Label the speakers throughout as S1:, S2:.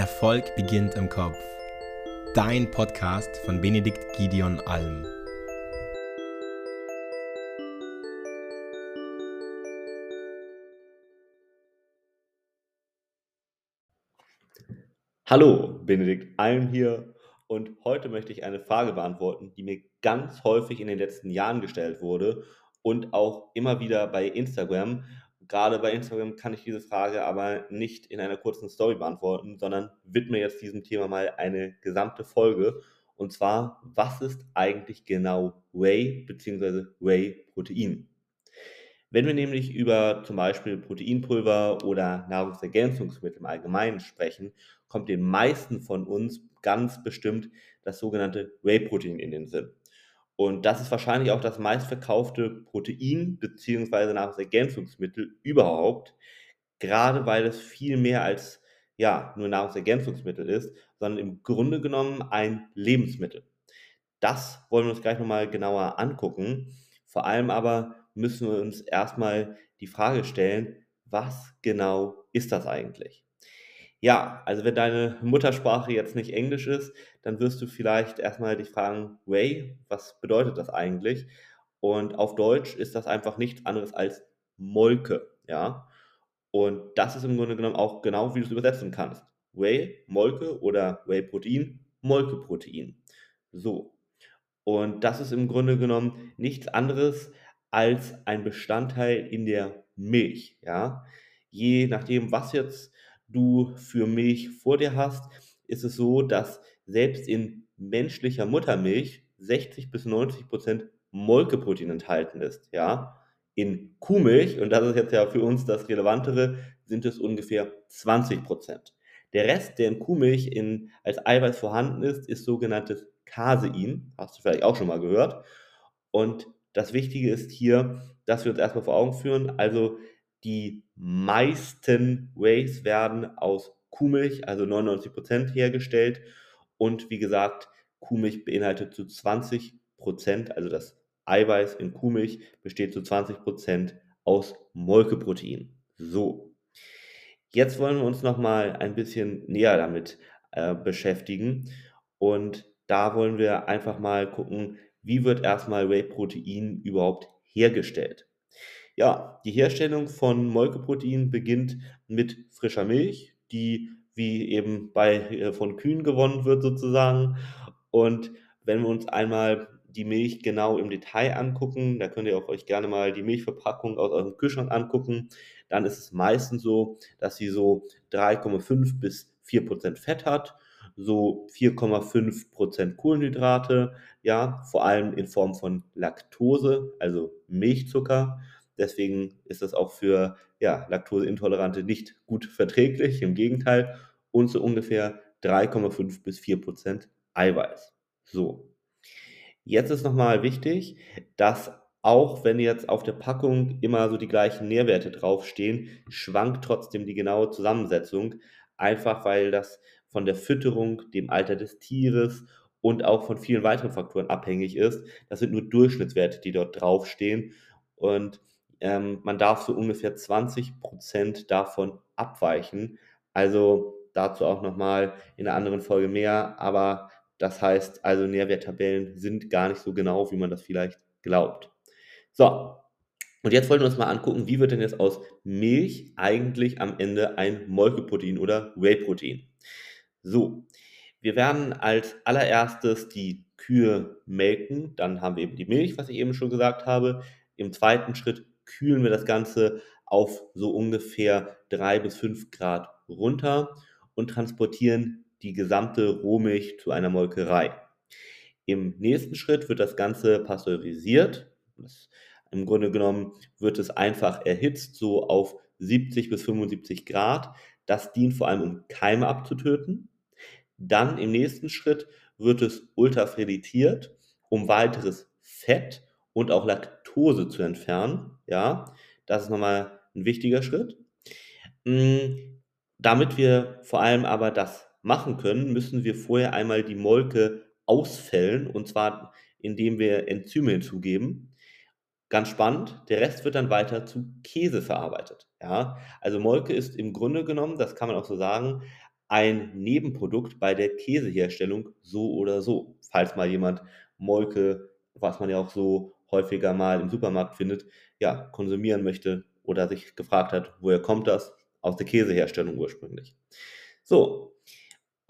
S1: Erfolg beginnt im Kopf. Dein Podcast von Benedikt Gideon Alm.
S2: Hallo, Benedikt Alm hier und heute möchte ich eine Frage beantworten, die mir ganz häufig in den letzten Jahren gestellt wurde und auch immer wieder bei Instagram Gerade bei Instagram kann ich diese Frage aber nicht in einer kurzen Story beantworten, sondern widme jetzt diesem Thema mal eine gesamte Folge. Und zwar, was ist eigentlich genau Whey bzw. Whey-Protein? Wenn wir nämlich über zum Beispiel Proteinpulver oder Nahrungsergänzungsmittel im Allgemeinen sprechen, kommt den meisten von uns ganz bestimmt das sogenannte Whey-Protein in den Sinn. Und das ist wahrscheinlich auch das meistverkaufte Protein bzw. Nahrungsergänzungsmittel überhaupt, gerade weil es viel mehr als ja, nur Nahrungsergänzungsmittel ist, sondern im Grunde genommen ein Lebensmittel. Das wollen wir uns gleich nochmal genauer angucken. Vor allem aber müssen wir uns erstmal die Frage stellen, was genau ist das eigentlich? Ja, also wenn deine Muttersprache jetzt nicht Englisch ist, dann wirst du vielleicht erstmal dich fragen, Whey, was bedeutet das eigentlich? Und auf Deutsch ist das einfach nichts anderes als Molke, ja. Und das ist im Grunde genommen auch genau, wie du es übersetzen kannst. Whey, Molke oder Whey-Protein, Molkeprotein. So. Und das ist im Grunde genommen nichts anderes als ein Bestandteil in der Milch, ja. Je nachdem, was jetzt du für Milch vor dir hast, ist es so, dass selbst in menschlicher Muttermilch 60 bis 90 Prozent Molkeprotein enthalten ist. Ja? In Kuhmilch, und das ist jetzt ja für uns das Relevantere, sind es ungefähr 20 Prozent. Der Rest, der in Kuhmilch in, als Eiweiß vorhanden ist, ist sogenanntes Casein. Hast du vielleicht auch schon mal gehört. Und das Wichtige ist hier, dass wir uns erstmal vor Augen führen, also die meisten Whey's werden aus Kuhmilch, also 99% hergestellt. Und wie gesagt, Kuhmilch beinhaltet zu 20%, also das Eiweiß in Kuhmilch besteht zu 20% aus Molkeprotein. So, jetzt wollen wir uns nochmal ein bisschen näher damit äh, beschäftigen. Und da wollen wir einfach mal gucken, wie wird erstmal Whey-Protein überhaupt hergestellt. Ja, die Herstellung von Molkeprotein beginnt mit frischer Milch, die wie eben bei äh, von Kühen gewonnen wird sozusagen. Und wenn wir uns einmal die Milch genau im Detail angucken, da könnt ihr auch euch gerne mal die Milchverpackung aus eurem Kühlschrank angucken, dann ist es meistens so, dass sie so 3,5 bis 4 Prozent Fett hat, so 4,5 Prozent Kohlenhydrate, ja, vor allem in Form von Laktose, also Milchzucker Deswegen ist das auch für ja, Laktoseintolerante nicht gut verträglich, im Gegenteil. Und so ungefähr 3,5 bis 4 Prozent Eiweiß. So. Jetzt ist nochmal wichtig, dass auch wenn jetzt auf der Packung immer so die gleichen Nährwerte draufstehen, schwankt trotzdem die genaue Zusammensetzung, einfach weil das von der Fütterung, dem Alter des Tieres und auch von vielen weiteren Faktoren abhängig ist. Das sind nur Durchschnittswerte, die dort draufstehen. Und ähm, man darf so ungefähr 20 Prozent davon abweichen. Also dazu auch nochmal in einer anderen Folge mehr. Aber das heißt also, Nährwerttabellen sind gar nicht so genau, wie man das vielleicht glaubt. So, und jetzt wollen wir uns mal angucken, wie wird denn jetzt aus Milch eigentlich am Ende ein Molkeprotein oder Whey-Protein? So, wir werden als allererstes die Kühe melken, dann haben wir eben die Milch, was ich eben schon gesagt habe. Im zweiten Schritt kühlen wir das Ganze auf so ungefähr 3 bis 5 Grad runter und transportieren die gesamte Rohmilch zu einer Molkerei. Im nächsten Schritt wird das Ganze pasteurisiert. Im Grunde genommen wird es einfach erhitzt, so auf 70 bis 75 Grad. Das dient vor allem, um Keime abzutöten. Dann im nächsten Schritt wird es ultrafrilitiert, um weiteres Fett und auch Laktose zu entfernen. Ja, das ist nochmal ein wichtiger Schritt. Hm, damit wir vor allem aber das machen können, müssen wir vorher einmal die Molke ausfällen und zwar indem wir Enzyme hinzugeben. Ganz spannend, der Rest wird dann weiter zu Käse verarbeitet. Ja, also Molke ist im Grunde genommen, das kann man auch so sagen, ein Nebenprodukt bei der Käseherstellung so oder so. Falls mal jemand Molke, was man ja auch so häufiger mal im Supermarkt findet, ja, konsumieren möchte oder sich gefragt hat, woher kommt das? Aus der Käseherstellung ursprünglich. So,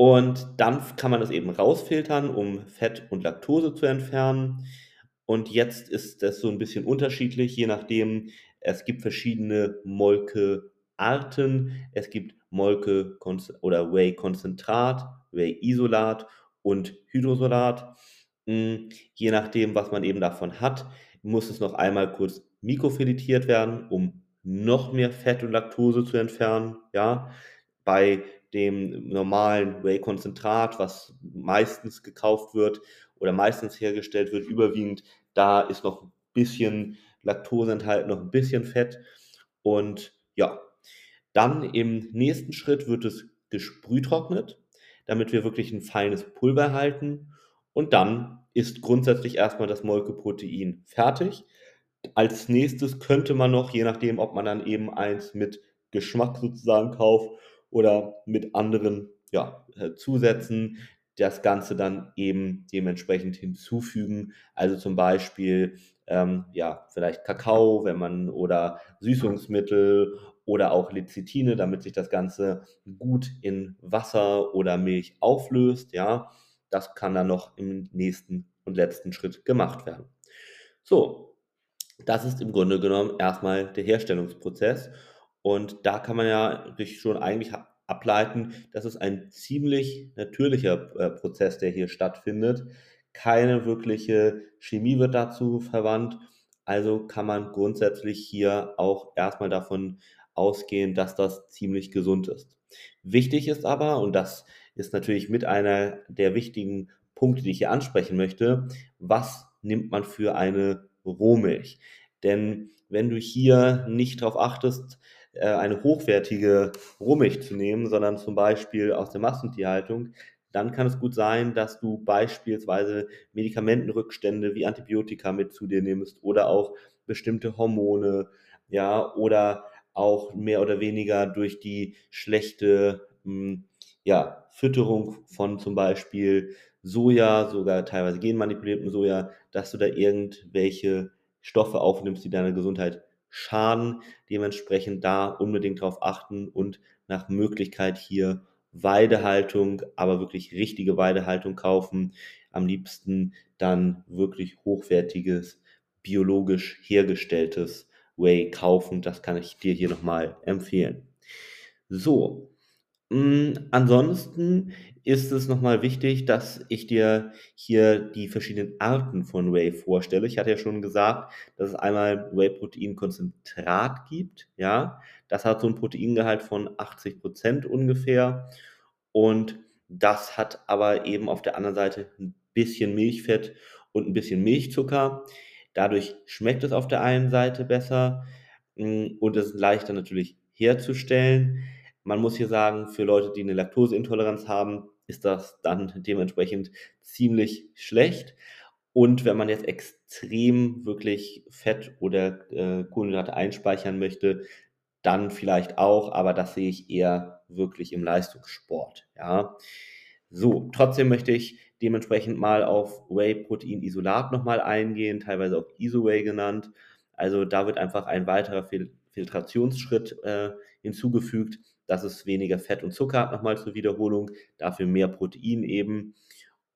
S2: und dann kann man das eben rausfiltern, um Fett und Laktose zu entfernen. Und jetzt ist das so ein bisschen unterschiedlich, je nachdem. Es gibt verschiedene Molkearten. Es gibt Molke oder Whey-Konzentrat, Whey-Isolat und Hydrosolat. Hm, je nachdem, was man eben davon hat, muss es noch einmal kurz mikrofiletiert werden, um noch mehr Fett und Laktose zu entfernen. Ja, bei dem normalen Whey-Konzentrat, was meistens gekauft wird oder meistens hergestellt wird, überwiegend da ist noch ein bisschen Laktose enthalten, noch ein bisschen Fett. Und ja, dann im nächsten Schritt wird es gesprühtrocknet, damit wir wirklich ein feines Pulver erhalten. Und dann ist grundsätzlich erstmal das Molkeprotein fertig. Als nächstes könnte man noch, je nachdem, ob man dann eben eins mit Geschmack sozusagen kauft oder mit anderen ja, äh, Zusätzen, das Ganze dann eben dementsprechend hinzufügen. Also zum Beispiel, ähm, ja, vielleicht Kakao, wenn man oder Süßungsmittel oder auch Lecithine, damit sich das Ganze gut in Wasser oder Milch auflöst. Ja, das kann dann noch im nächsten und letzten Schritt gemacht werden. So, das ist im Grunde genommen erstmal der Herstellungsprozess. Und da kann man ja schon eigentlich ableiten, dass es ein ziemlich natürlicher äh, Prozess, der hier stattfindet. Keine wirkliche Chemie wird dazu verwandt. Also kann man grundsätzlich hier auch erstmal davon ausgehen, dass das ziemlich gesund ist. Wichtig ist aber, und das ist natürlich mit einer der wichtigen Punkte, die ich hier ansprechen möchte, was nimmt man für eine Rohmilch? Denn wenn du hier nicht darauf achtest, äh, eine hochwertige Rohmilch zu nehmen, sondern zum Beispiel aus der Massentierhaltung, dann kann es gut sein, dass du beispielsweise Medikamentenrückstände wie Antibiotika mit zu dir nimmst oder auch bestimmte Hormone, ja, oder auch mehr oder weniger durch die schlechte hm, ja, Fütterung von zum Beispiel Soja, sogar teilweise genmanipuliertem Soja, dass du da irgendwelche Stoffe aufnimmst, die deiner Gesundheit schaden. Dementsprechend da unbedingt darauf achten und nach Möglichkeit hier Weidehaltung, aber wirklich richtige Weidehaltung kaufen. Am liebsten dann wirklich hochwertiges, biologisch hergestelltes Whey kaufen. Das kann ich dir hier nochmal empfehlen. So, hm, ansonsten ist es nochmal wichtig, dass ich dir hier die verschiedenen Arten von Whey vorstelle. Ich hatte ja schon gesagt, dass es einmal Whey-Protein-Konzentrat gibt. Ja, das hat so ein Proteingehalt von 80 Prozent ungefähr. Und das hat aber eben auf der anderen Seite ein bisschen Milchfett und ein bisschen Milchzucker. Dadurch schmeckt es auf der einen Seite besser hm, und es ist leichter natürlich herzustellen. Man muss hier sagen, für Leute, die eine Laktoseintoleranz haben, ist das dann dementsprechend ziemlich schlecht. Und wenn man jetzt extrem wirklich Fett oder äh, Kohlenhydrate einspeichern möchte, dann vielleicht auch, aber das sehe ich eher wirklich im Leistungssport. Ja. So, trotzdem möchte ich dementsprechend mal auf Whey-Protein-Isolat nochmal eingehen, teilweise auch Isoway genannt. Also da wird einfach ein weiterer Fil Filtrationsschritt äh, hinzugefügt, dass es weniger Fett und Zucker hat, nochmal zur Wiederholung, dafür mehr Protein eben.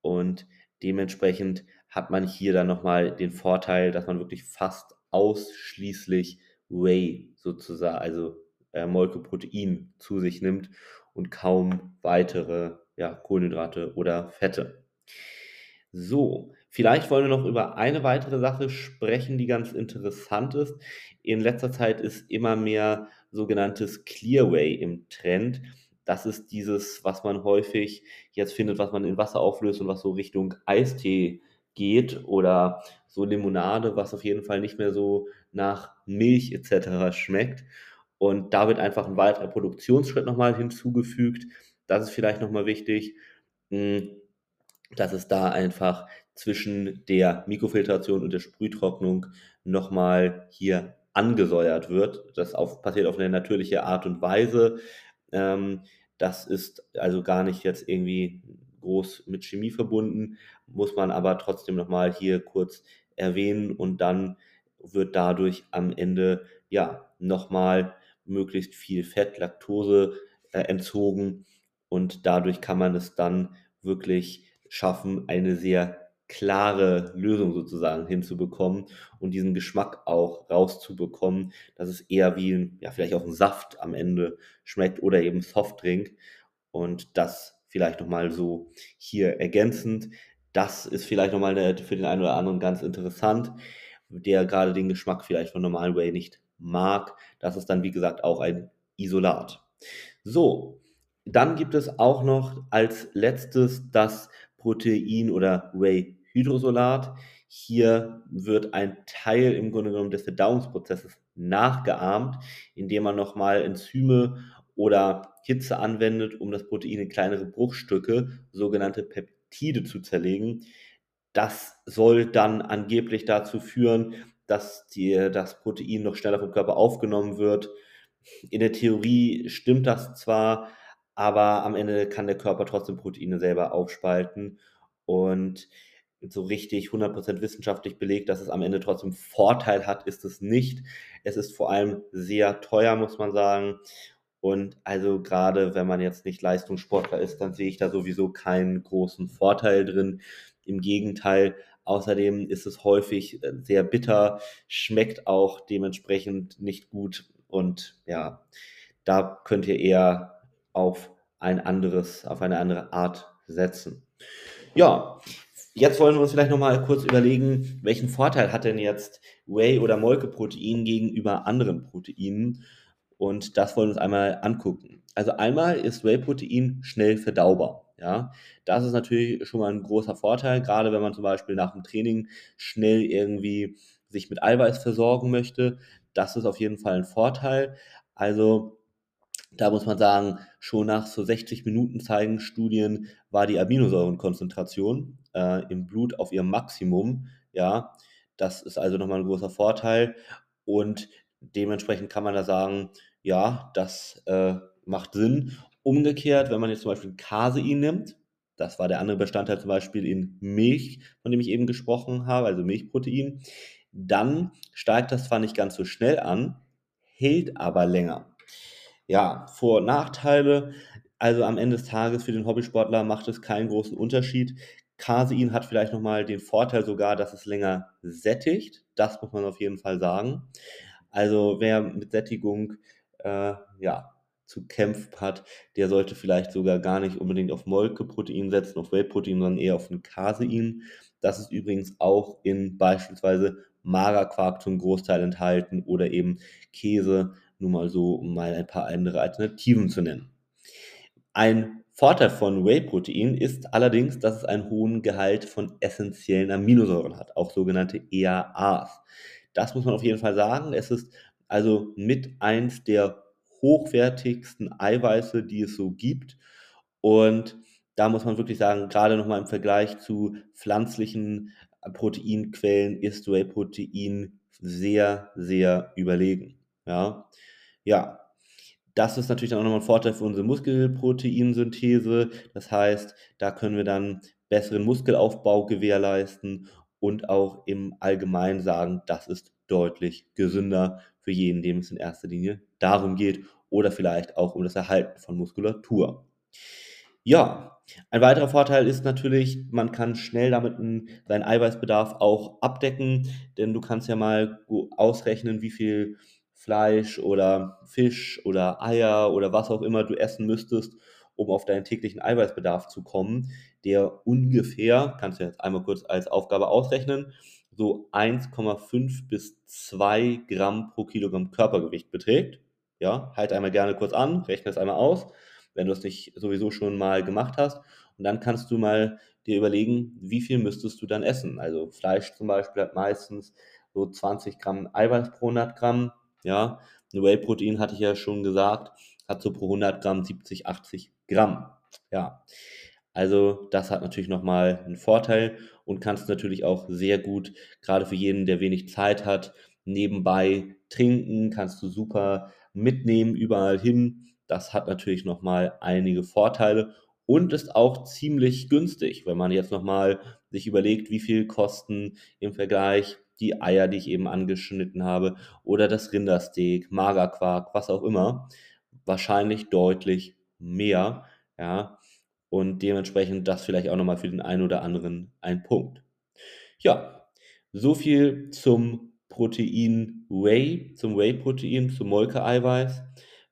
S2: Und dementsprechend hat man hier dann nochmal den Vorteil, dass man wirklich fast ausschließlich Whey sozusagen, also äh, Molkeprotein zu sich nimmt und kaum weitere ja, Kohlenhydrate oder Fette. So, vielleicht wollen wir noch über eine weitere Sache sprechen, die ganz interessant ist. In letzter Zeit ist immer mehr sogenanntes Clearway im Trend. Das ist dieses, was man häufig jetzt findet, was man in Wasser auflöst und was so Richtung Eistee geht oder so Limonade, was auf jeden Fall nicht mehr so nach Milch etc. schmeckt. Und da wird einfach ein weiterer Produktionsschritt nochmal hinzugefügt. Das ist vielleicht nochmal wichtig. Hm, dass es da einfach zwischen der Mikrofiltration und der Sprühtrocknung nochmal hier angesäuert wird. Das auf, passiert auf eine natürliche Art und Weise. Ähm, Das ist also gar nicht jetzt irgendwie groß mit Chemie verbunden, muss man aber trotzdem nochmal hier kurz erwähnen und dann wird dadurch am Ende ja nochmal möglichst viel Fett, Laktose äh, entzogen und dadurch kann man es dann wirklich schaffen, eine sehr klare Lösung sozusagen hinzubekommen und diesen Geschmack auch rauszubekommen, dass es eher wie ein, ja, vielleicht auch ein Saft am Ende schmeckt oder eben Softdrink. Und das vielleicht nochmal so hier ergänzend. Das ist vielleicht nochmal für den einen oder anderen ganz interessant, der gerade den Geschmack vielleicht von normalen Whey nicht mag. Das ist dann, wie gesagt, auch ein Isolat. So, dann gibt es auch noch als letztes das Protein oder Whey Hydrosolat. Hier wird ein Teil im Grunde genommen des Verdauungsprozesses nachgeahmt, indem man nochmal Enzyme oder Hitze anwendet, um das Protein in kleinere Bruchstücke, sogenannte Peptide, zu zerlegen. Das soll dann angeblich dazu führen, dass die, das Protein noch schneller vom Körper aufgenommen wird. In der Theorie stimmt das zwar, aber am Ende kann der Körper trotzdem Proteine selber aufspalten und so richtig 100% wissenschaftlich belegt, dass es am Ende trotzdem Vorteil hat, ist es nicht. Es ist vor allem sehr teuer, muss man sagen. Und also gerade wenn man jetzt nicht Leistungssportler ist, dann sehe ich da sowieso keinen großen Vorteil drin. Im Gegenteil, außerdem ist es häufig äh, sehr bitter, schmeckt auch dementsprechend nicht gut und ja, da könnt ihr eher auf ein anderes, auf eine andere Art setzen. Ja, jetzt wollen wir uns vielleicht nochmal kurz überlegen, welchen Vorteil hat denn jetzt Whey oder Molkeprotein gegenüber anderen Proteinen? Und das wollen wir uns einmal angucken. Also einmal ist Whey-Protein schnell verdaubar. Ja, das ist natürlich schon mal ein großer Vorteil, gerade wenn man zum Beispiel nach dem Training schnell irgendwie sich mit Eiweiß versorgen möchte. Das ist auf jeden Fall ein Vorteil. Also da muss man sagen, schon nach so 60 Minuten zeigen Studien, war die Aminosäurenkonzentration äh, im Blut auf ihrem Maximum. Ja, das ist also nochmal ein großer Vorteil. Und dementsprechend kann man da sagen, ja, das äh, macht Sinn. Umgekehrt, wenn man jetzt zum Beispiel Casein nimmt, das war der andere Bestandteil zum Beispiel in Milch, von dem ich eben gesprochen habe, also Milchprotein, dann steigt das zwar nicht ganz so schnell an, hält aber länger. Ja, Vor- und Nachteile. Also am Ende des Tages für den Hobbysportler macht es keinen großen Unterschied. Casein hat vielleicht nochmal den Vorteil sogar, dass es länger sättigt. Das muss man auf jeden Fall sagen. Also wer mit Sättigung äh, ja, zu kämpfen hat, der sollte vielleicht sogar gar nicht unbedingt auf Molkeprotein setzen, auf Whey-Protein, sondern eher auf ein Casein. Das ist übrigens auch in beispielsweise Magerquark zum Großteil enthalten oder eben Käse nur mal so, um mal ein paar andere Alternativen zu nennen. Ein Vorteil von Whey-Protein ist allerdings, dass es einen hohen Gehalt von essentiellen Aminosäuren hat, auch sogenannte EAAs. Das muss man auf jeden Fall sagen. Es ist also mit eins der hochwertigsten Eiweiße, die es so gibt. Und da muss man wirklich sagen, gerade nochmal im Vergleich zu pflanzlichen Proteinquellen ist Whey-Protein sehr, sehr überlegen. Ja, ja. Das ist natürlich dann auch nochmal ein Vorteil für unsere Muskelproteinsynthese. Das heißt, da können wir dann besseren Muskelaufbau gewährleisten und auch im Allgemeinen sagen, das ist deutlich gesünder für jeden, dem es in erster Linie darum geht oder vielleicht auch um das Erhalten von Muskulatur. Ja, ein weiterer Vorteil ist natürlich, man kann schnell damit seinen Eiweißbedarf auch abdecken, denn du kannst ja mal ausrechnen, wie viel Fleisch oder Fisch oder Eier oder was auch immer du essen müsstest, um auf deinen täglichen Eiweißbedarf zu kommen, der ungefähr, kannst du jetzt einmal kurz als Aufgabe ausrechnen, so 1,5 bis 2 Gramm pro Kilogramm Körpergewicht beträgt. Ja, halt einmal gerne kurz an, rechne es einmal aus, wenn du es nicht sowieso schon mal gemacht hast. Und dann kannst du mal dir überlegen, wie viel müsstest du dann essen. Also Fleisch zum Beispiel hat meistens so 20 Gramm Eiweiß pro 100 Gramm, ja, ein Whey-Protein hatte ich ja schon gesagt, hat so pro 100 Gramm 70, 80 Gramm. Ja, also das hat natürlich nochmal einen Vorteil und kannst natürlich auch sehr gut, gerade für jeden, der wenig Zeit hat, nebenbei trinken, kannst du super mitnehmen überall hin. Das hat natürlich nochmal einige Vorteile und ist auch ziemlich günstig, wenn man jetzt nochmal sich überlegt, wie viel kosten im Vergleich die Eier, die ich eben angeschnitten habe, oder das Rindersteak, Magerquark, was auch immer. Wahrscheinlich deutlich mehr, ja. Und dementsprechend das vielleicht auch nochmal für den einen oder anderen ein Punkt. Ja, so viel zum Protein Whey, zum Whey-Protein, zum Molke-Eiweiß.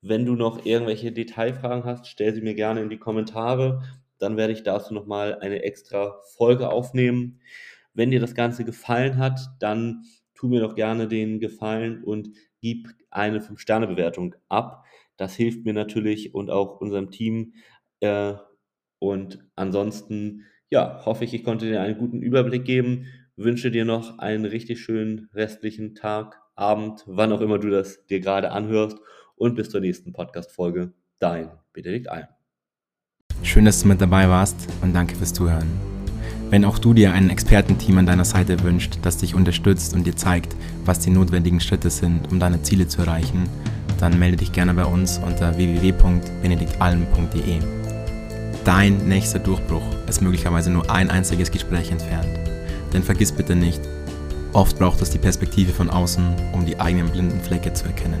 S2: Wenn du noch irgendwelche Detailfragen hast, stell sie mir gerne in die Kommentare. Dann werde ich dazu nochmal eine extra Folge aufnehmen. Wenn dir das Ganze gefallen hat, dann tu mir doch gerne den Gefallen und gib eine 5-Sterne-Bewertung ab. Das hilft mir natürlich und auch unserem Team. Äh, und ansonsten, ja, hoffe ich, ich konnte dir einen guten Überblick geben. Wünsche dir noch einen richtig schönen restlichen Tag, Abend, wann auch immer du das dir gerade anhörst und bis zur nächsten Podcast-Folge. Dein Benedikt Alm.
S1: Schön, dass du mit dabei warst und danke fürs Zuhören. Wenn auch du dir ein Expertenteam an deiner Seite wünscht, das dich unterstützt und dir zeigt, was die notwendigen Schritte sind, um deine Ziele zu erreichen, dann melde dich gerne bei uns unter www.benediktalm.de. Dein nächster Durchbruch ist möglicherweise nur ein einziges Gespräch entfernt. Denn vergiss bitte nicht, oft braucht es die Perspektive von außen, um die eigenen blinden Flecke zu erkennen.